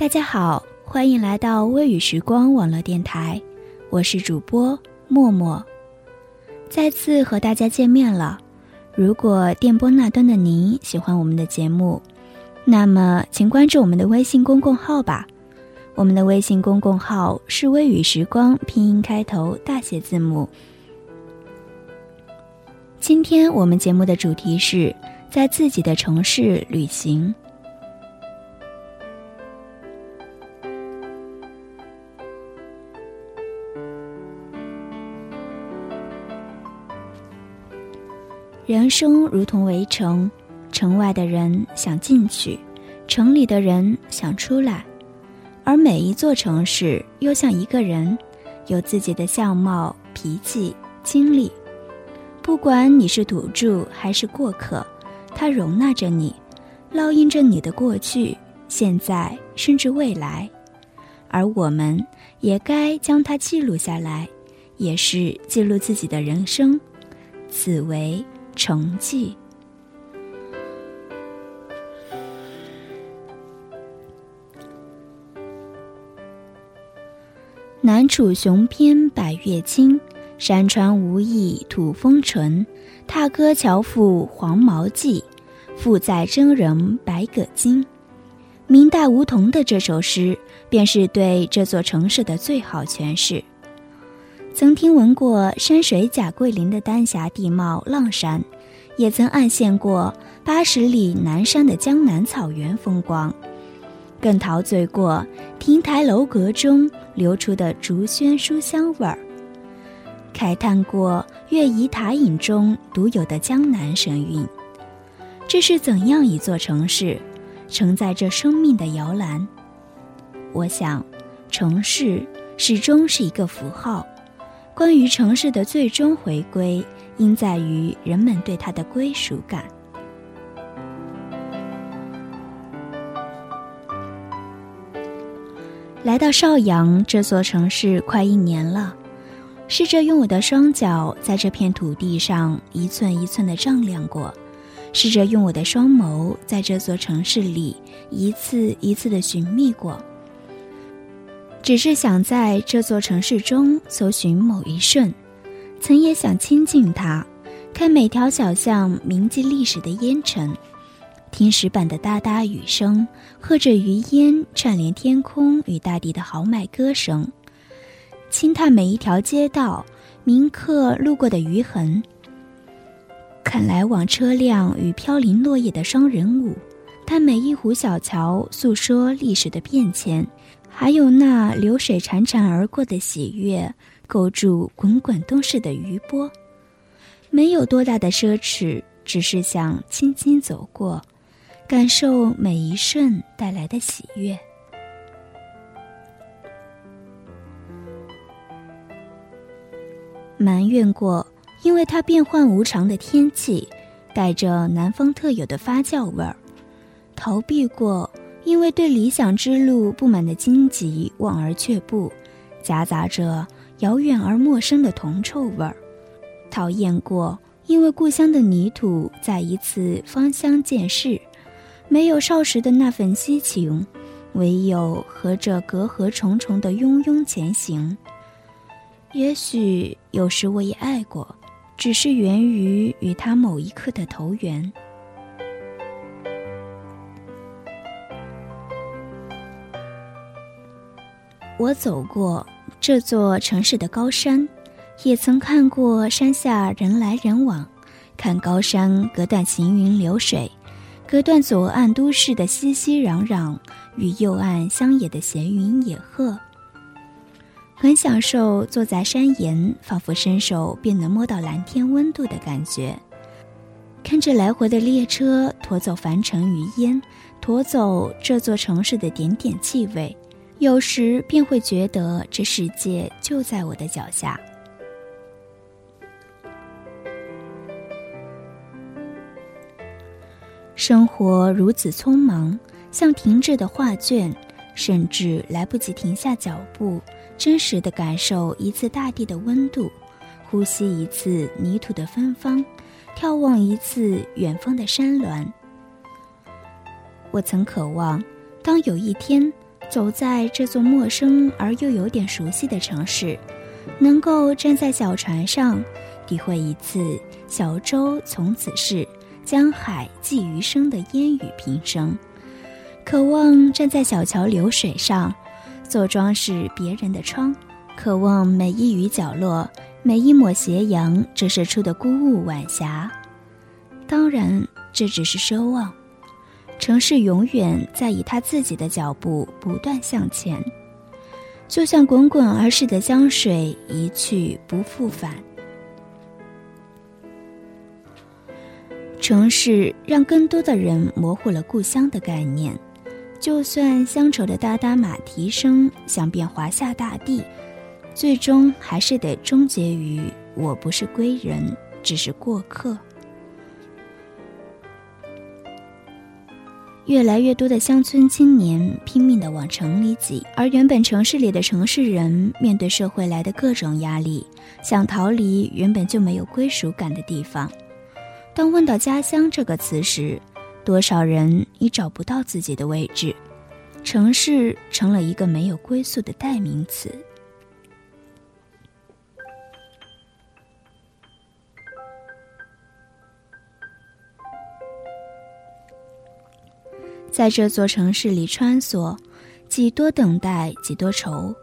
大家好，欢迎来到微雨时光网络电台，我是主播默默，再次和大家见面了。如果电波那端的您喜欢我们的节目，那么请关注我们的微信公共号吧。我们的微信公共号是“微雨时光”拼音开头大写字母。今天我们节目的主题是在自己的城市旅行。人生如同围城，城外的人想进去，城里的人想出来，而每一座城市又像一个人，有自己的相貌、脾气、经历。不管你是土著还是过客，它容纳着你，烙印着你的过去、现在甚至未来，而我们也该将它记录下来，也是记录自己的人生。此为。成绩。南楚雄篇百越清，山川无异土风淳。踏歌樵夫黄毛记，赋载真人百舸经。明代吴桐的这首诗，便是对这座城市的最好诠释。曾听闻过山水甲桂林的丹霞地貌浪山，也曾暗羡过八十里南山的江南草原风光，更陶醉过亭台楼阁中流出的竹轩书香味儿，慨叹过月移塔影中独有的江南神韵。这是怎样一座城市，承载着生命的摇篮？我想，城市始终是一个符号。关于城市的最终回归，应在于人们对它的归属感。来到邵阳这座城市快一年了，试着用我的双脚在这片土地上一寸一寸的丈量过，试着用我的双眸在这座城市里一次一次的寻觅过。只是想在这座城市中搜寻某一瞬，曾也想亲近它，看每条小巷铭记历史的烟尘，听石板的哒哒雨声，和着余烟串联天空与大地的豪迈歌声，轻踏每一条街道铭刻路过的余痕，看来往车辆与飘零落叶的双人舞，看每一湖小桥诉说历史的变迁。还有那流水潺潺而过的喜悦，勾住滚滚东逝的余波，没有多大的奢侈，只是想轻轻走过，感受每一瞬带来的喜悦。埋怨过，因为它变幻无常的天气，带着南方特有的发酵味儿；逃避过。因为对理想之路不满的荆棘望而却步，夹杂着遥远而陌生的铜臭味儿；讨厌过，因为故乡的泥土再一次芳香渐逝，没有少时的那份激情，唯有和着隔阂重重的庸庸前行。也许有时我也爱过，只是源于与他某一刻的投缘。我走过这座城市的高山，也曾看过山下人来人往，看高山隔断行云流水，隔断左岸都市的熙熙攘攘与右岸乡野的闲云野鹤。很享受坐在山岩，仿佛伸手便能摸到蓝天温度的感觉。看着来回的列车驮走凡尘余烟，驮走这座城市的点点气味，有时便会觉得这世界就在我的脚下。生活如此匆忙，像停滞的画卷，甚至来不及停下脚步。真实的感受一次大地的温度，呼吸一次泥土的芬芳，眺望一次远方的山峦。我曾渴望，当有一天走在这座陌生而又有点熟悉的城市，能够站在小船上，体会一次“小舟从此逝，江海寄余生”的烟雨平生。渴望站在小桥流水上。做装饰别人的窗，渴望每一隅角落，每一抹斜阳折射出的孤鹜晚霞。当然，这只是奢望。城市永远在以他自己的脚步不断向前，就像滚滚而逝的江水，一去不复返。城市让更多的人模糊了故乡的概念。就算乡愁的哒哒马蹄声响遍华夏大地，最终还是得终结于我不是归人，只是过客。越来越多的乡村青年拼命的往城里挤，而原本城市里的城市人面对社会来的各种压力，想逃离原本就没有归属感的地方。当问到家乡这个词时，多少人已找不到自己的位置，城市成了一个没有归宿的代名词。在这座城市里穿梭，几多等待，几多愁。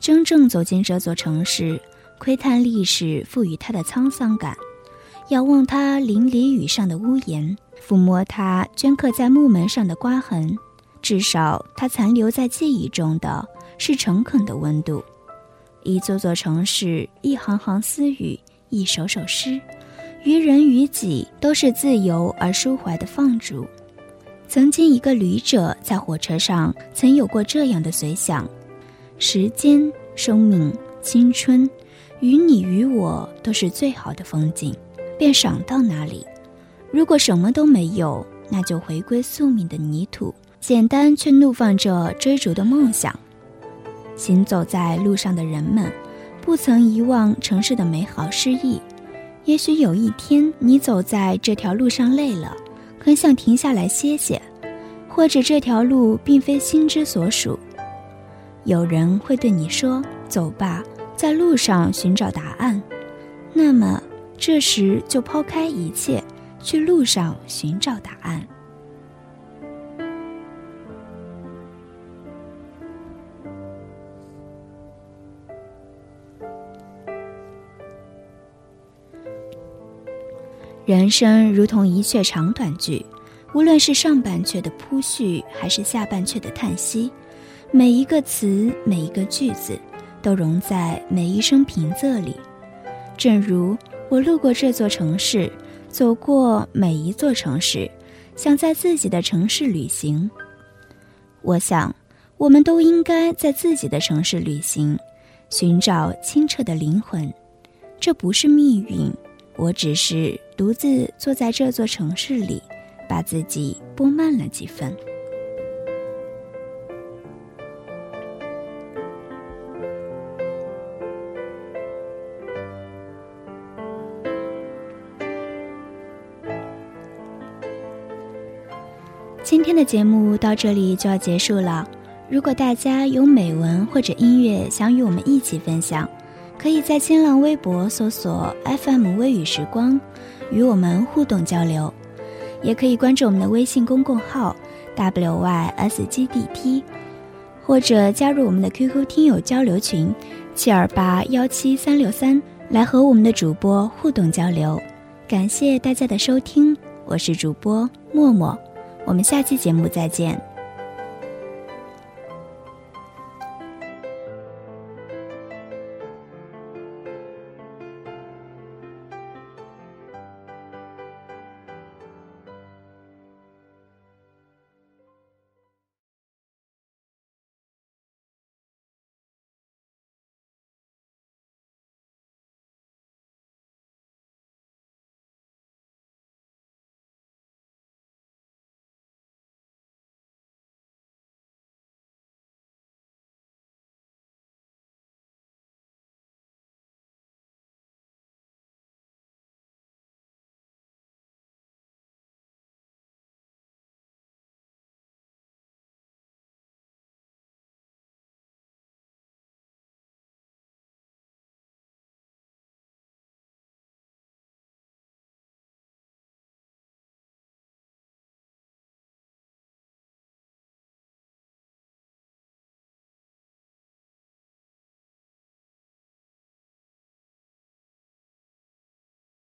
真正走进这座城市，窥探历史赋予它的沧桑感，遥望它淋漓雨上的屋檐。抚摸它镌刻在木门上的刮痕，至少它残留在记忆中的是诚恳的温度。一座座城市，一行行私语，一首首诗，于人于己都是自由而抒怀的放逐。曾经，一个旅者在火车上曾有过这样的随想：时间、生命、青春，与你与我都是最好的风景，便赏到哪里。如果什么都没有，那就回归宿命的泥土，简单却怒放着追逐的梦想。行走在路上的人们，不曾遗忘城市的美好诗意。也许有一天，你走在这条路上累了，很想停下来歇歇，或者这条路并非心之所属。有人会对你说：“走吧，在路上寻找答案。”那么，这时就抛开一切。去路上寻找答案。人生如同一阙长短句，无论是上半阙的铺叙，还是下半阙的叹息，每一个词，每一个句子，都融在每一声平仄里。正如我路过这座城市。走过每一座城市，想在自己的城市旅行。我想，我们都应该在自己的城市旅行，寻找清澈的灵魂。这不是命运，我只是独自坐在这座城市里，把自己拨慢了几分。今天的节目到这里就要结束了。如果大家有美文或者音乐想与我们一起分享，可以在新浪微博搜索 FM 微雨时光，与我们互动交流。也可以关注我们的微信公共号 WYSGDT，或者加入我们的 QQ 听友交流群七二八幺七三六三，来和我们的主播互动交流。感谢大家的收听，我是主播默默，我们下期节目再见。